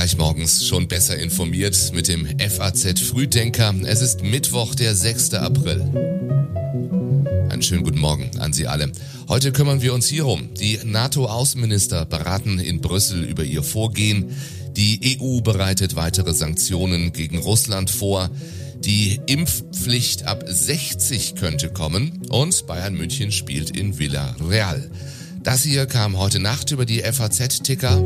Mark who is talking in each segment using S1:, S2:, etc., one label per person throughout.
S1: Gleich morgens schon besser informiert mit dem FAZ Frühdenker. Es ist Mittwoch, der 6. April. Einen schönen guten Morgen an Sie alle. Heute kümmern wir uns hierum. Die NATO-Außenminister beraten in Brüssel über ihr Vorgehen. Die EU bereitet weitere Sanktionen gegen Russland vor. Die Impfpflicht ab 60 könnte kommen und Bayern München spielt in Villarreal. Das hier kam heute Nacht über die FAZ-Ticker.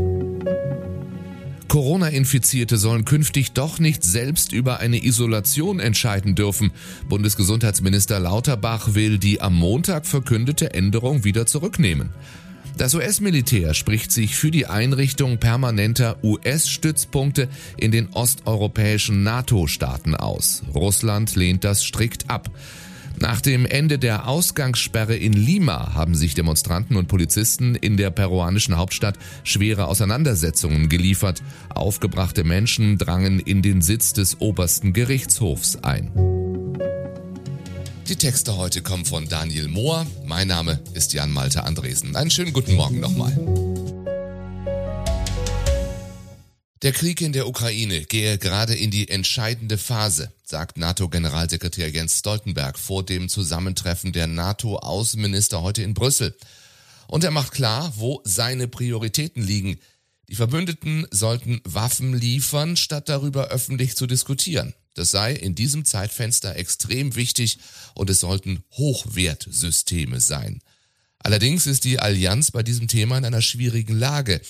S1: Corona-Infizierte sollen künftig doch nicht selbst über eine Isolation entscheiden dürfen. Bundesgesundheitsminister Lauterbach will die am Montag verkündete Änderung wieder zurücknehmen. Das US-Militär spricht sich für die Einrichtung permanenter US-Stützpunkte in den osteuropäischen NATO-Staaten aus. Russland lehnt das strikt ab. Nach dem Ende der Ausgangssperre in Lima haben sich Demonstranten und Polizisten in der peruanischen Hauptstadt schwere Auseinandersetzungen geliefert. Aufgebrachte Menschen drangen in den Sitz des obersten Gerichtshofs ein. Die Texte heute kommen von Daniel Mohr. Mein Name ist Jan Malte Andresen. Einen schönen guten Morgen nochmal. Der Krieg in der Ukraine gehe gerade in die entscheidende Phase, sagt NATO-Generalsekretär Jens Stoltenberg vor dem Zusammentreffen der NATO-Außenminister heute in Brüssel. Und er macht klar, wo seine Prioritäten liegen. Die Verbündeten sollten Waffen liefern, statt darüber öffentlich zu diskutieren. Das sei in diesem Zeitfenster extrem wichtig und es sollten Hochwertsysteme sein. Allerdings ist die Allianz bei diesem Thema in einer schwierigen Lage.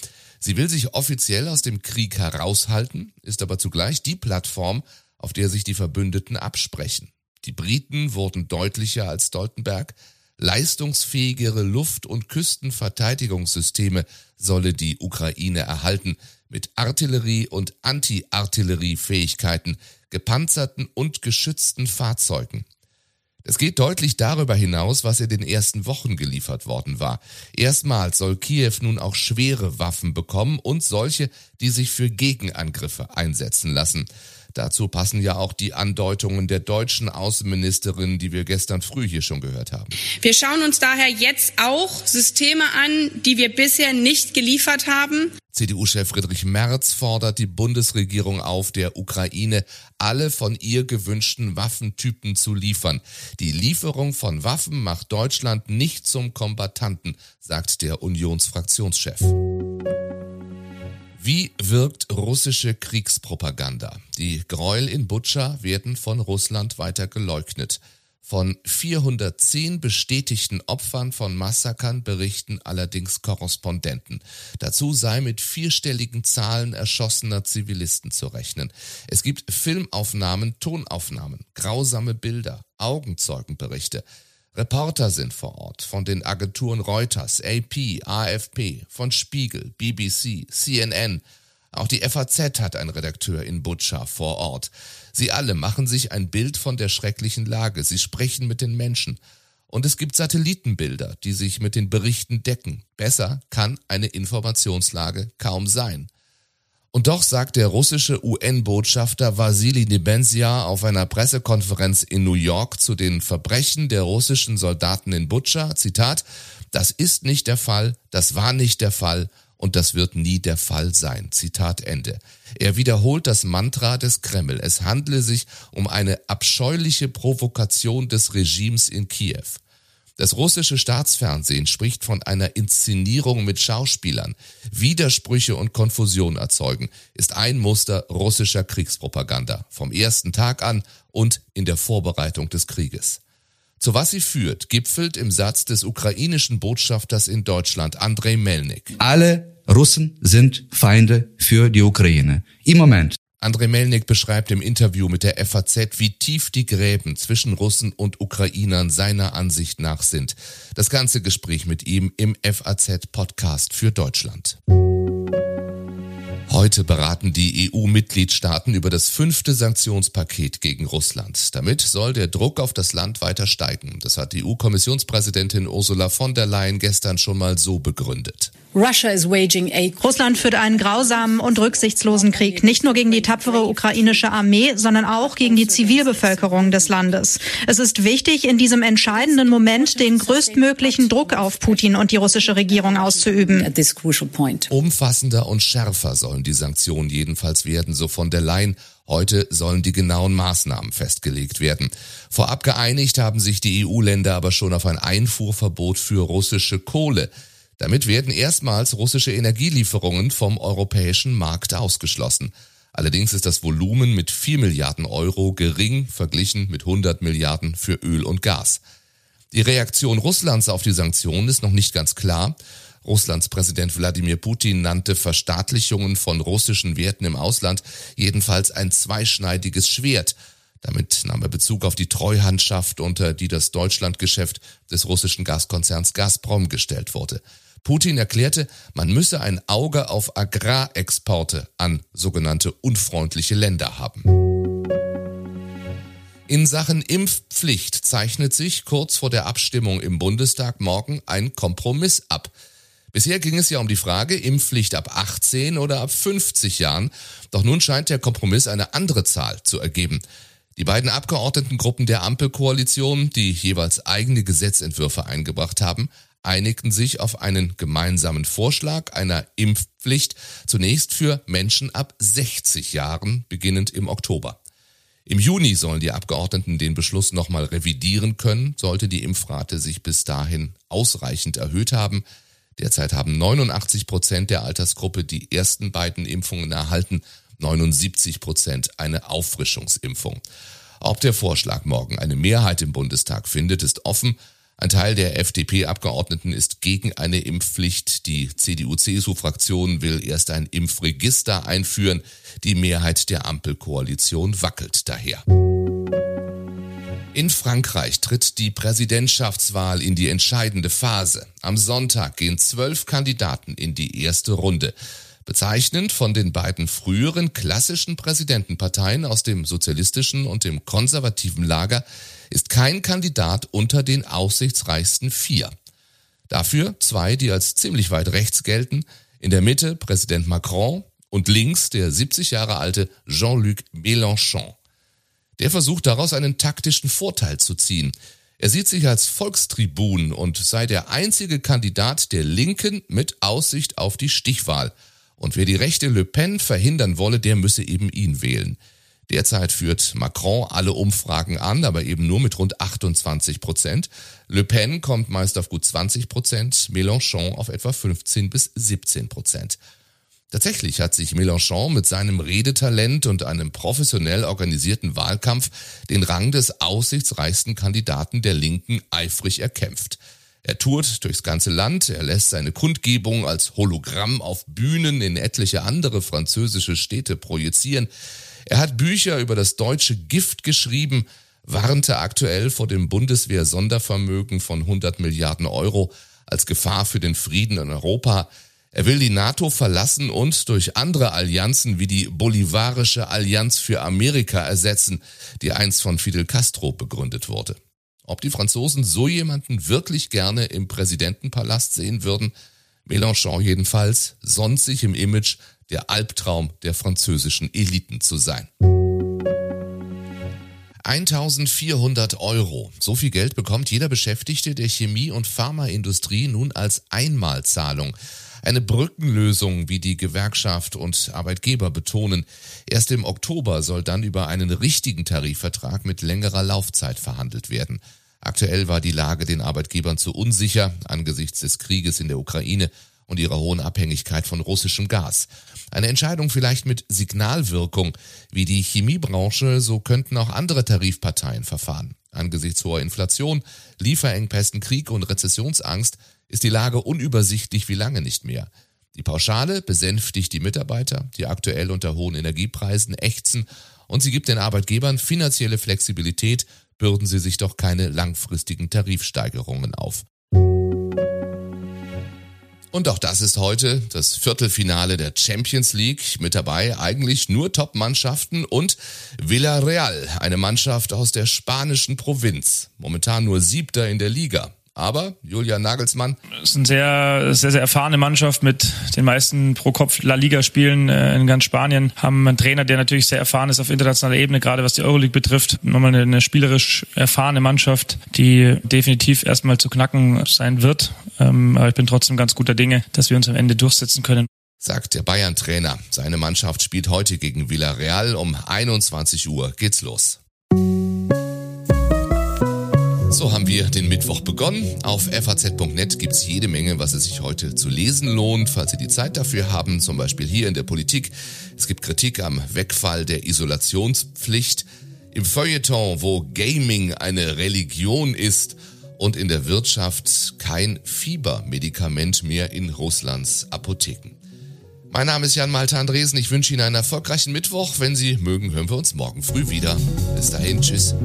S1: Sie will sich offiziell aus dem Krieg heraushalten, ist aber zugleich die Plattform, auf der sich die Verbündeten absprechen. Die Briten wurden deutlicher als Stoltenberg. Leistungsfähigere Luft- und Küstenverteidigungssysteme solle die Ukraine erhalten, mit Artillerie- und Anti-Artillerie-Fähigkeiten, gepanzerten und geschützten Fahrzeugen. Es geht deutlich darüber hinaus, was in den ersten Wochen geliefert worden war. Erstmals soll Kiew nun auch schwere Waffen bekommen und solche, die sich für Gegenangriffe einsetzen lassen. Dazu passen ja auch die Andeutungen der deutschen Außenministerin, die wir gestern früh hier schon gehört haben.
S2: Wir schauen uns daher jetzt auch Systeme an, die wir bisher nicht geliefert haben.
S1: CDU-Chef Friedrich Merz fordert die Bundesregierung auf, der Ukraine alle von ihr gewünschten Waffentypen zu liefern. Die Lieferung von Waffen macht Deutschland nicht zum Kombattanten, sagt der Unionsfraktionschef. Wie wirkt russische Kriegspropaganda? Die Gräuel in Butscha werden von Russland weiter geleugnet. Von 410 bestätigten Opfern von Massakern berichten allerdings Korrespondenten. Dazu sei mit vierstelligen Zahlen erschossener Zivilisten zu rechnen. Es gibt Filmaufnahmen, Tonaufnahmen, grausame Bilder, Augenzeugenberichte. Reporter sind vor Ort von den Agenturen Reuters, AP, AFP, von Spiegel, BBC, CNN. Auch die FAZ hat einen Redakteur in Butscha vor Ort. Sie alle machen sich ein Bild von der schrecklichen Lage. Sie sprechen mit den Menschen. Und es gibt Satellitenbilder, die sich mit den Berichten decken. Besser kann eine Informationslage kaum sein. Und doch sagt der russische UN-Botschafter Vasili Nebenzia auf einer Pressekonferenz in New York zu den Verbrechen der russischen Soldaten in Butscha, Zitat, das ist nicht der Fall, das war nicht der Fall und das wird nie der Fall sein. Zitat Ende. Er wiederholt das Mantra des Kreml. Es handle sich um eine abscheuliche Provokation des Regimes in Kiew. Das russische Staatsfernsehen spricht von einer Inszenierung mit Schauspielern. Widersprüche und Konfusion erzeugen, ist ein Muster russischer Kriegspropaganda vom ersten Tag an und in der Vorbereitung des Krieges. Zu was sie führt, gipfelt im Satz des ukrainischen Botschafters in Deutschland, Andrei Melnik.
S3: Alle Russen sind Feinde für die Ukraine. Im Moment.
S1: Andrei Melnik beschreibt im Interview mit der FAZ, wie tief die Gräben zwischen Russen und Ukrainern seiner Ansicht nach sind. Das ganze Gespräch mit ihm im FAZ-Podcast für Deutschland. Heute beraten die EU-Mitgliedstaaten über das fünfte Sanktionspaket gegen Russland. Damit soll der Druck auf das Land weiter steigen. Das hat die EU-Kommissionspräsidentin Ursula von der Leyen gestern schon mal so begründet.
S4: Russland führt einen grausamen und rücksichtslosen Krieg, nicht nur gegen die tapfere ukrainische Armee, sondern auch gegen die Zivilbevölkerung des Landes. Es ist wichtig, in diesem entscheidenden Moment den größtmöglichen Druck auf Putin und die russische Regierung auszuüben.
S1: Umfassender und schärfer sollen die Sanktionen jedenfalls werden, so von der Leyen. Heute sollen die genauen Maßnahmen festgelegt werden. Vorab geeinigt haben sich die EU-Länder aber schon auf ein Einfuhrverbot für russische Kohle. Damit werden erstmals russische Energielieferungen vom europäischen Markt ausgeschlossen. Allerdings ist das Volumen mit 4 Milliarden Euro gering verglichen mit 100 Milliarden für Öl und Gas. Die Reaktion Russlands auf die Sanktionen ist noch nicht ganz klar. Russlands Präsident Wladimir Putin nannte Verstaatlichungen von russischen Werten im Ausland jedenfalls ein zweischneidiges Schwert. Damit nahm er Bezug auf die Treuhandschaft, unter die das Deutschlandgeschäft des russischen Gaskonzerns Gazprom gestellt wurde. Putin erklärte, man müsse ein Auge auf Agrarexporte an sogenannte unfreundliche Länder haben. In Sachen Impfpflicht zeichnet sich kurz vor der Abstimmung im Bundestag morgen ein Kompromiss ab. Bisher ging es ja um die Frage, Impfpflicht ab 18 oder ab 50 Jahren. Doch nun scheint der Kompromiss eine andere Zahl zu ergeben. Die beiden Abgeordnetengruppen der Ampelkoalition, die jeweils eigene Gesetzentwürfe eingebracht haben, einigten sich auf einen gemeinsamen Vorschlag einer Impfpflicht zunächst für Menschen ab 60 Jahren, beginnend im Oktober. Im Juni sollen die Abgeordneten den Beschluss nochmal revidieren können, sollte die Impfrate sich bis dahin ausreichend erhöht haben. Derzeit haben 89 Prozent der Altersgruppe die ersten beiden Impfungen erhalten, 79 Prozent eine Auffrischungsimpfung. Ob der Vorschlag morgen eine Mehrheit im Bundestag findet, ist offen. Ein Teil der FDP-Abgeordneten ist gegen eine Impfpflicht. Die CDU-CSU-Fraktion will erst ein Impfregister einführen. Die Mehrheit der Ampelkoalition wackelt daher. In Frankreich tritt die Präsidentschaftswahl in die entscheidende Phase. Am Sonntag gehen zwölf Kandidaten in die erste Runde. Bezeichnend von den beiden früheren klassischen Präsidentenparteien aus dem sozialistischen und dem konservativen Lager ist kein Kandidat unter den aussichtsreichsten vier. Dafür zwei, die als ziemlich weit rechts gelten, in der Mitte Präsident Macron und links der 70 Jahre alte Jean-Luc Mélenchon. Der versucht daraus einen taktischen Vorteil zu ziehen. Er sieht sich als Volkstribun und sei der einzige Kandidat der Linken mit Aussicht auf die Stichwahl – und wer die rechte Le Pen verhindern wolle, der müsse eben ihn wählen. Derzeit führt Macron alle Umfragen an, aber eben nur mit rund 28 Prozent. Le Pen kommt meist auf gut 20 Prozent, Mélenchon auf etwa 15 bis 17 Prozent. Tatsächlich hat sich Mélenchon mit seinem Redetalent und einem professionell organisierten Wahlkampf den Rang des aussichtsreichsten Kandidaten der Linken eifrig erkämpft. Er tourt durchs ganze Land, er lässt seine Kundgebung als Hologramm auf Bühnen in etliche andere französische Städte projizieren. Er hat Bücher über das deutsche Gift geschrieben, warnte aktuell vor dem Bundeswehr-Sondervermögen von 100 Milliarden Euro als Gefahr für den Frieden in Europa. Er will die NATO verlassen und durch andere Allianzen wie die Bolivarische Allianz für Amerika ersetzen, die einst von Fidel Castro begründet wurde. Ob die Franzosen so jemanden wirklich gerne im Präsidentenpalast sehen würden, Mélenchon jedenfalls, sonst sich im Image der Albtraum der französischen Eliten zu sein. 1400 Euro. So viel Geld bekommt jeder Beschäftigte der Chemie- und Pharmaindustrie nun als Einmalzahlung. Eine Brückenlösung, wie die Gewerkschaft und Arbeitgeber betonen. Erst im Oktober soll dann über einen richtigen Tarifvertrag mit längerer Laufzeit verhandelt werden. Aktuell war die Lage den Arbeitgebern zu unsicher angesichts des Krieges in der Ukraine und ihrer hohen Abhängigkeit von russischem Gas. Eine Entscheidung vielleicht mit Signalwirkung, wie die Chemiebranche, so könnten auch andere Tarifparteien verfahren. Angesichts hoher Inflation, Lieferengpässen, Krieg und Rezessionsangst ist die Lage unübersichtlich wie lange nicht mehr. Die Pauschale besänftigt die Mitarbeiter, die aktuell unter hohen Energiepreisen ächzen, und sie gibt den Arbeitgebern finanzielle Flexibilität, bürden sie sich doch keine langfristigen Tarifsteigerungen auf. Und auch das ist heute das Viertelfinale der Champions League. Mit dabei eigentlich nur Top-Mannschaften und Villarreal, eine Mannschaft aus der spanischen Provinz. Momentan nur Siebter in der Liga. Aber Julian Nagelsmann.
S5: Es ist eine sehr, sehr, sehr erfahrene Mannschaft mit den meisten pro Kopf La Liga Spielen äh, in ganz Spanien. Haben einen Trainer, der natürlich sehr erfahren ist auf internationaler Ebene, gerade was die Euroleague betrifft. Nochmal eine, eine spielerisch erfahrene Mannschaft, die definitiv erstmal zu knacken sein wird. Ähm, aber ich bin trotzdem ganz guter Dinge, dass wir uns am Ende durchsetzen können
S1: sagt der Bayern-Trainer. Seine Mannschaft spielt heute gegen Villarreal. Um 21 Uhr geht's los. So haben wir den Mittwoch begonnen. Auf faz.net gibt's jede Menge, was es sich heute zu lesen lohnt, falls Sie die Zeit dafür haben. Zum Beispiel hier in der Politik. Es gibt Kritik am Wegfall der Isolationspflicht. Im Feuilleton, wo Gaming eine Religion ist und in der Wirtschaft kein Fiebermedikament mehr in Russlands Apotheken. Mein Name ist Jan Malte Andresen. Ich wünsche Ihnen einen erfolgreichen Mittwoch. Wenn Sie mögen, hören wir uns morgen früh wieder. Bis dahin, tschüss.